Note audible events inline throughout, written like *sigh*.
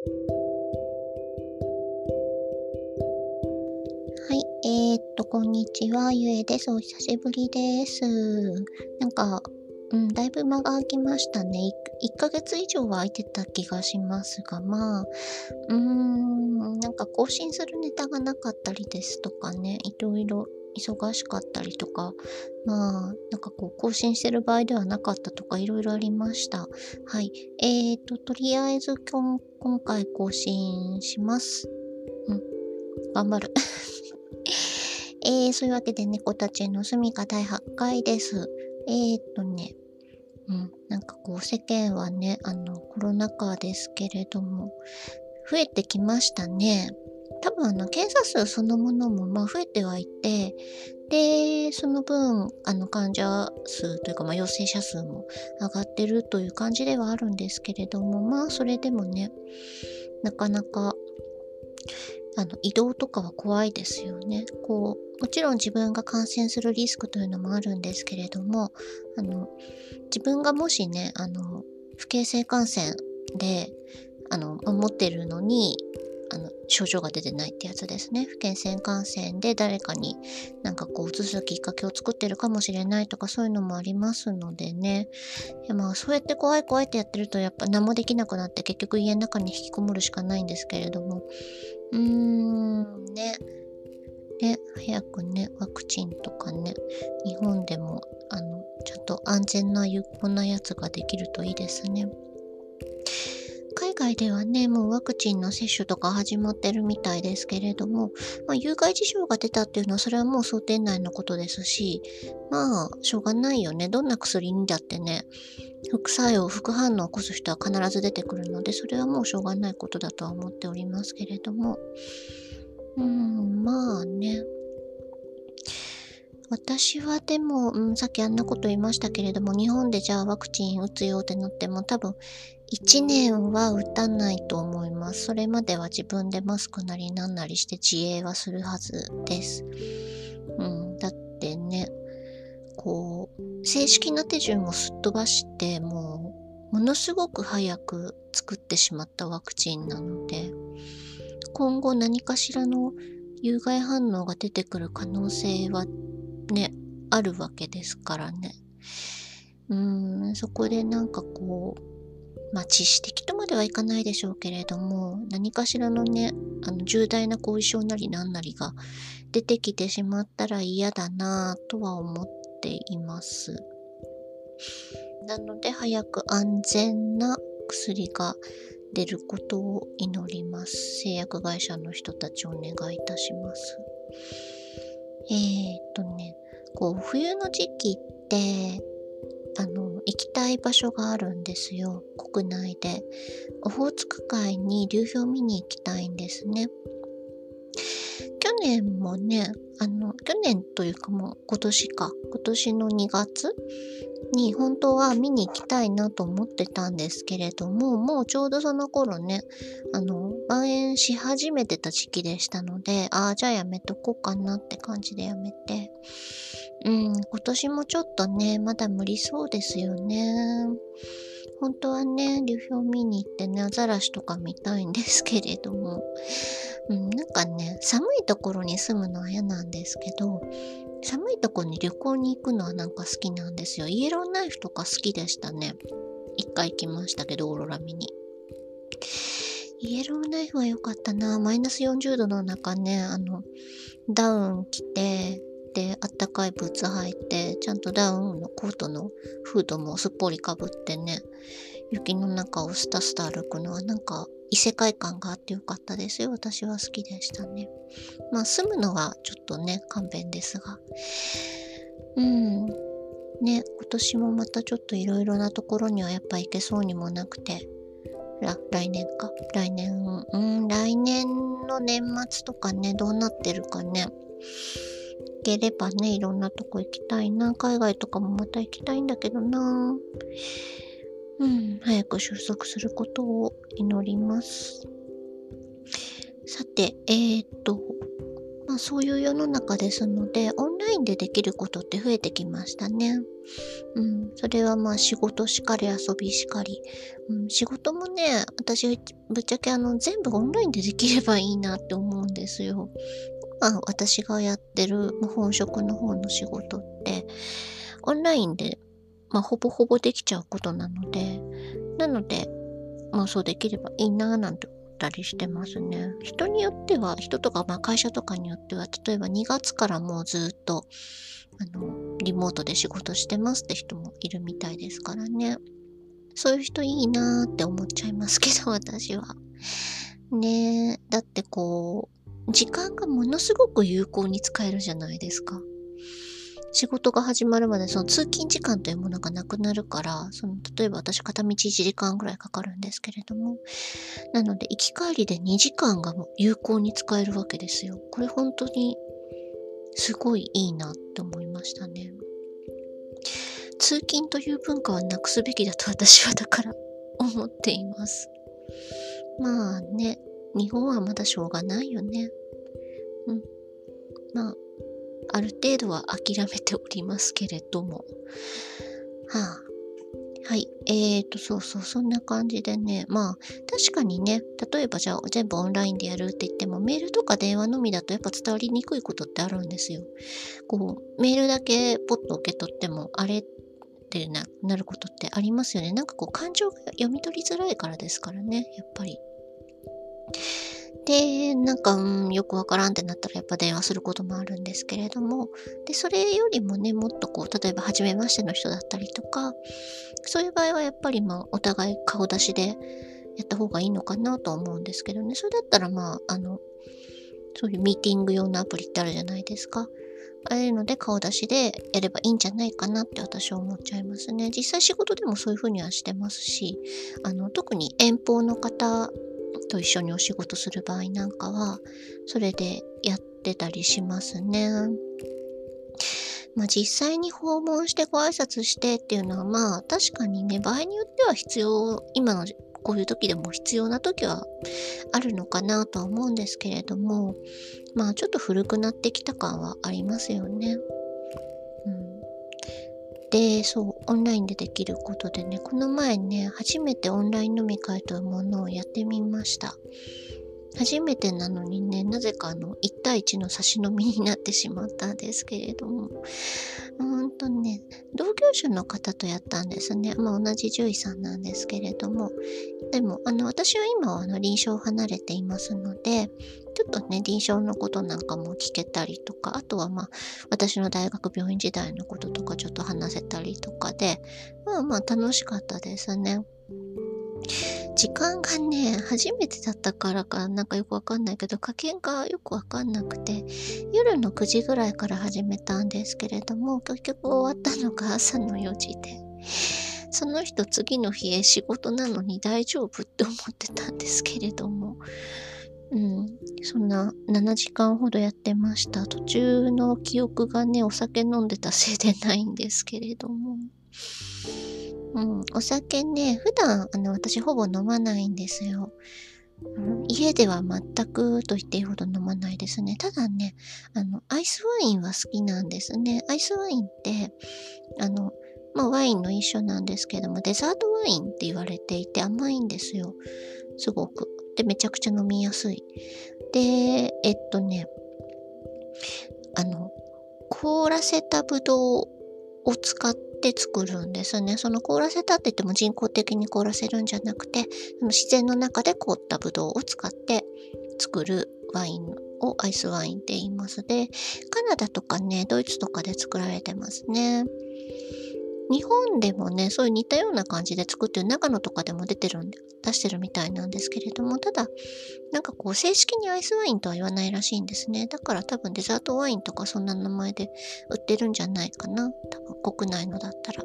はい、えー、っと、こんにちは、ゆえです。お久しぶりです。なんか、うん、だいぶ間が空きましたね。1, 1ヶ月以上は空いてた気がしますが、まあ、うーん、なんか更新するネタがなかったりですとかね、いろいろ忙しかったりとか、まあ、なんかこう、更新してる場合ではなかったとか、いろいろありました。はい。えーと、とりあえず今、今回更新します。うん。頑張る。*laughs* えー、そういうわけで猫たちの住みか第8回です。えーとね、うん、なんかこう世間はね、あのコロナ禍ですけれども、増えてきましたね。多分あの検査数そのものもまあ増えてはいて、で、その分、あの患者数というか、まあ、陽性者数も上がってるという感じではあるんですけれども、まあそれでもね、なかなかあの移動とかは怖いですよね。こうもちろん自分が感染するリスクというのもあるんですけれどもあの自分がもしねあの不形成感染であの持ってるのにあの症状が出てないってやつですね。不健性感染で誰かになんかこう移すきっかけを作ってるかもしれないとかそういうのもありますのでね。いやまあそうやって怖い怖いってやってるとやっぱ何もできなくなって結局家の中に引きこもるしかないんですけれども。うーんね。ね、早くね、ワクチンとかね、日本でも、あの、ちゃんと安全な有効なやつができるといいですね。外ではね、もうワクチンの接種とか始まってるみたいですけれども、まあ、有害事象が出たっていうのは、それはもう想定内のことですし、まあ、しょうがないよね。どんな薬にだってね、副作用、副反応を起こす人は必ず出てくるので、それはもうしょうがないことだとは思っておりますけれども、うん、まあね。私はでも、うん、さっきあんなこと言いましたけれども、日本でじゃあワクチン打つよってなっても多分1年は打たないと思います。それまでは自分でマスクなりなんなりして自衛はするはずです。うん、だってね、こう、正式な手順をすっ飛ばして、もう、ものすごく早く作ってしまったワクチンなので、今後何かしらの有害反応が出てくる可能性はね、あるわけですからね。うーん、そこでなんかこう、まあ、致死的とまではいかないでしょうけれども、何かしらのね、あの重大な後遺症なりなんなりが出てきてしまったら嫌だなぁとは思っています。なので、早く安全な薬が出ることを祈ります。製薬会社の人たちお願いいたします。えー、っとね、こう、冬の時期って、あの、行きたい場所があるんですよ。国内で。オホーツク海に流氷見に行きたいんですね。去年もね、あの、去年というかもう今年か。今年の2月に本当は見に行きたいなと思ってたんですけれども、もうちょうどその頃ね、あの、蔓延し始めてた時期でしたので、ああ、じゃあやめとこうかなって感じでやめて、うん、今年もちょっとね、まだ無理そうですよね。本当はね、流氷見に行ってね、アザラシとか見たいんですけれども、うん、なんかね、寒いところに住むのは嫌なんですけど、寒いところに旅行に行くのはなんか好きなんですよ。イエローナイフとか好きでしたね。一回行きましたけど、オーロラ見に。イエローナイフは良かったな。マイナス40度の中ね、あの、ダウン着て、で、あったかいブーツ履いて、ちゃんとダウンのコートのフードもすっぽりかぶってね、雪の中をスタスタ歩くのはなんか異世界感があってよかったですよ。私は好きでしたね。まあ住むのはちょっとね、勘弁ですが。うん。ね、今年もまたちょっといろいろなところにはやっぱ行けそうにもなくて、来年か。来年、うん、来年の年末とかね、どうなってるかね。ければね、いろんなとこ行きたいな。海外とかもまた行きたいんだけどな。うん、早く収束することを祈ります。さて、えー、っと、まあそういう世の中ですので、オンラインでできることって増えてきましたね。うん、それはまあ仕事しかり遊びしかり、うん、仕事もね、私ぶっちゃけあの全部オンラインでできればいいなって思うんですよ。まあ私がやってる本職の方の仕事って、オンラインでまあほぼほぼできちゃうことなので、なので、まあそうできればいいななんてったりしてますね。人によっては、人とか、まあ、会社とかによっては、例えば2月からもうずっと、あの、リモートで仕事してますって人もいるみたいですからね。そういう人いいなーって思っちゃいますけど、*laughs* 私は。ねえ、だってこう、時間がものすごく有効に使えるじゃないですか。仕事が始まるまでその通勤時間というものがなくなるから、その例えば私片道1時間ぐらいかかるんですけれども、なので行き帰りで2時間がもう有効に使えるわけですよ。これ本当にすごいいいなって思いましたね。通勤という文化はなくすべきだと *laughs* 私はだから *laughs* 思っています。まあね、日本はまだしょうがないよね。うん。まあ、ある程度は諦めておりますけれども。はあ、はい。えーと、そうそう、そんな感じでね。まあ、確かにね、例えばじゃあ全部オンラインでやるって言っても、メールとか電話のみだとやっぱ伝わりにくいことってあるんですよ。こう、メールだけポッと受け取っても、あれってななることってありますよね。なんかこう、感情が読み取りづらいからですからね、やっぱり。で、なんか、うん、よくわからんってなったらやっぱ電話することもあるんですけれども、で、それよりもね、もっとこう、例えば初めましての人だったりとか、そういう場合はやっぱりまあ、お互い顔出しでやった方がいいのかなと思うんですけどね、それだったらまあ、あの、そういうミーティング用のアプリってあるじゃないですか。ああいうので顔出しでやればいいんじゃないかなって私は思っちゃいますね。実際仕事でもそういうふうにはしてますし、あの、特に遠方の方と一緒にお仕事する場合なんかは、それでやってたりしますね。まあ実際に訪問してご挨拶してっていうのはまあ確かにね、場合によっては必要、今のこういう時でも必要な時はあるのかなとは思うんですけれども、まあちょっと古くなってきた感はありますよね。で、そう、オンラインでできることでね、この前ね、初めてオンライン飲み会というものをやってみました。初めてなのにね、なぜかあの、1対1の差し飲みになってしまったんですけれども、うんとね、同業者の方とやったんですね。まあ同じ獣医さんなんですけれども、でも、あの、私は今はあの臨床を離れていますので、ちょっとね、臨床のことなんかも聞けたりとか、あとはまあ、私の大学病院時代のこととかちょっと話せたりとかで、まあまあ楽しかったですね。時間がね、初めてだったからかなんかよくわかんないけど、加減がよくわかんなくて、夜の9時ぐらいから始めたんですけれども、結局終わったのが朝の4時で、その人次の日へ仕事なのに大丈夫って思ってたんですけれども、うん、そんな7時間ほどやってました。途中の記憶がね、お酒飲んでたせいでないんですけれども。うん、お酒ね、普段、あの、私ほぼ飲まないんですよ。うん、家では全くと言っていいほど飲まないですね。ただね、あの、アイスワインは好きなんですね。アイスワインって、あの、まあ、ワインの一種なんですけども、デザートワインって言われていて甘いんですよ。すごく。で、めちゃくちゃ飲みやすい。で、えっとね、あの、凍らせたブドウを使って作るんですね。その凍らせたって言っても人工的に凍らせるんじゃなくて、その自然の中で凍ったブドウを使って作るワインをアイスワインって言いますで、カナダとかね、ドイツとかで作られてますね。日本でもね、そういう似たような感じで作ってる長野とかでも出てるんで、出してるみたいなんですけれども、ただ、なんかこう、正式にアイスワインとは言わないらしいんですね。だから多分デザートワインとかそんな名前で売ってるんじゃないかな。多分国内のだったら。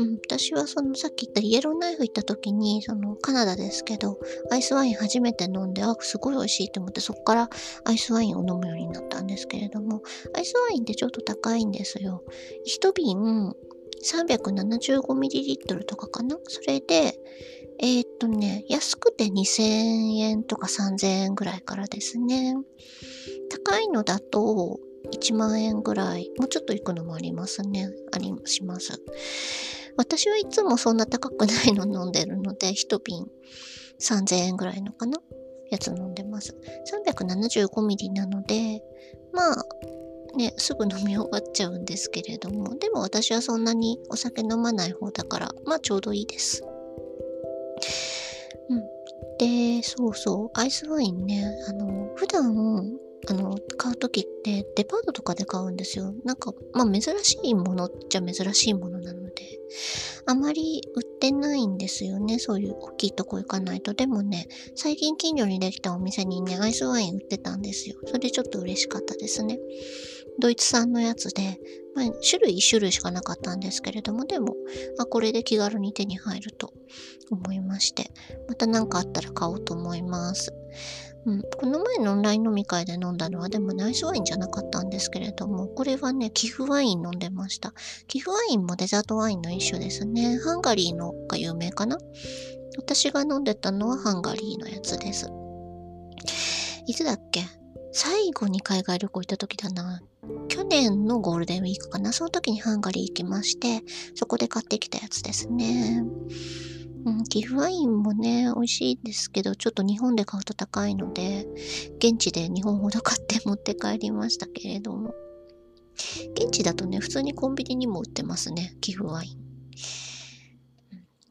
うん、私はそのさっき言ったイエローナイフ行った時に、そのカナダですけど、アイスワイン初めて飲んで、あ、すごい美味しいと思って、そこからアイスワインを飲むようになったんですけれども、アイスワインってちょっと高いんですよ。一瓶 375ml とかかな？それで、えー、っとね、安くて2000円とか3000円ぐらいからですね。高いのだと1万円ぐらい、もうちょっと行くのもありますね。ありします。私はいつもそんな高くないの飲んでるので、*laughs* 1瓶3000円ぐらいのかな？やつ飲んでます。375ミリなので、まあ、ね、すぐ飲み終わっちゃうんですけれども、でも私はそんなにお酒飲まない方だから、まあちょうどいいです。うん。で、そうそう、アイスワインね、あの、普段、あの、買うときってデパートとかで買うんですよ。なんか、まあ珍しいものっちゃ珍しいものなの、あまり売ってないんですよね。そういう大きいとこ行かないと。でもね、最近近所にできたお店にね、アイスワイン売ってたんですよ。それちょっと嬉しかったですね。ドイツ産のやつで、まあ、種類1種類しかなかったんですけれども、でも、あ、これで気軽に手に入ると思いまして、また何かあったら買おうと思います。うん、この前のオンライン飲み会で飲んだのはでもナイスワインじゃなかったんですけれども、これはね、寄付ワイン飲んでました。寄付ワインもデザートワインの一種ですね。ハンガリーのが有名かな？私が飲んでたのはハンガリーのやつです。いつだっけ？最後に海外旅行行った時だな。去年のゴールデンウィークかな。その時にハンガリー行きまして、そこで買ってきたやつですね。うん、岐阜ワインもね、美味しいんですけど、ちょっと日本で買うと高いので、現地で2本ほど買って持って帰りましたけれども。現地だとね、普通にコンビニにも売ってますね、岐阜ワイン。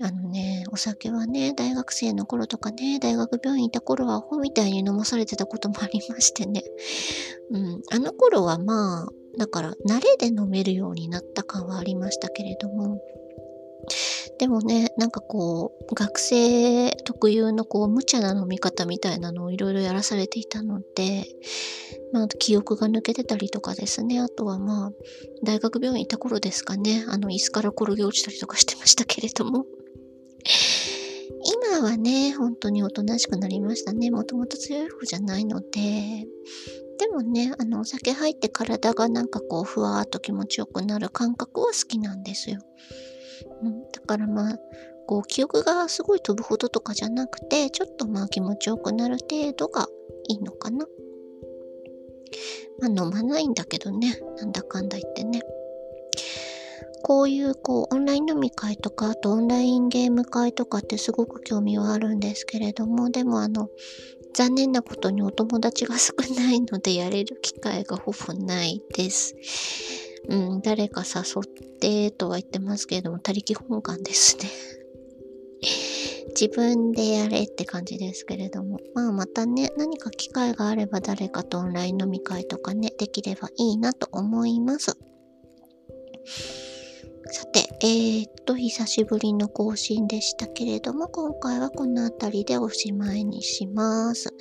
あのね、お酒はね、大学生の頃とかね、大学病院いた頃はアホみたいに飲まされてたこともありましてね。*laughs* うん、あの頃はまあ、だから慣れで飲めるようになった感はありましたけれども、でもね、なんかこう、学生特有のこう、無茶な飲み方みたいなのをいろいろやらされていたので、まあ、記憶が抜けてたりとかですね。あとはまあ、大学病院いた頃ですかね。あの、椅子から転げ落ちたりとかしてましたけれども。今はね、本当におとなしくなりましたね。もともと強い方じゃないので。でもね、あの、お酒入って体がなんかこう、ふわーっと気持ちよくなる感覚は好きなんですよ。うん、だからまあ、こう、記憶がすごい飛ぶほどとかじゃなくて、ちょっとまあ気持ちよくなる程度がいいのかな。まあ飲まないんだけどね、なんだかんだ言ってね。こういうこうオンライン飲み会とか、あとオンラインゲーム会とかってすごく興味はあるんですけれども、でもあの、残念なことにお友達が少ないのでやれる機会がほぼないです。うん、誰か誘ってとは言ってますけれども、他力本願ですね。自分でやれって感じですけれども。まあまたね、何か機会があれば誰かとオンライン飲み会とかね、できればいいなと思います。さて、えー、っと、久しぶりの更新でしたけれども、今回はこの辺りでおしまいにします。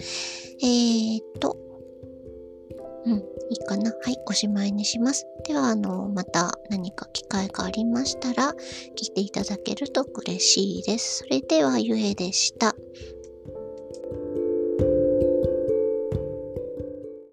えー、っと、うん、いいかな？はい、おしまいにします。では、あの、また何か機会がありましたら、聞いていただけると嬉しいです。それでは、ゆえでした。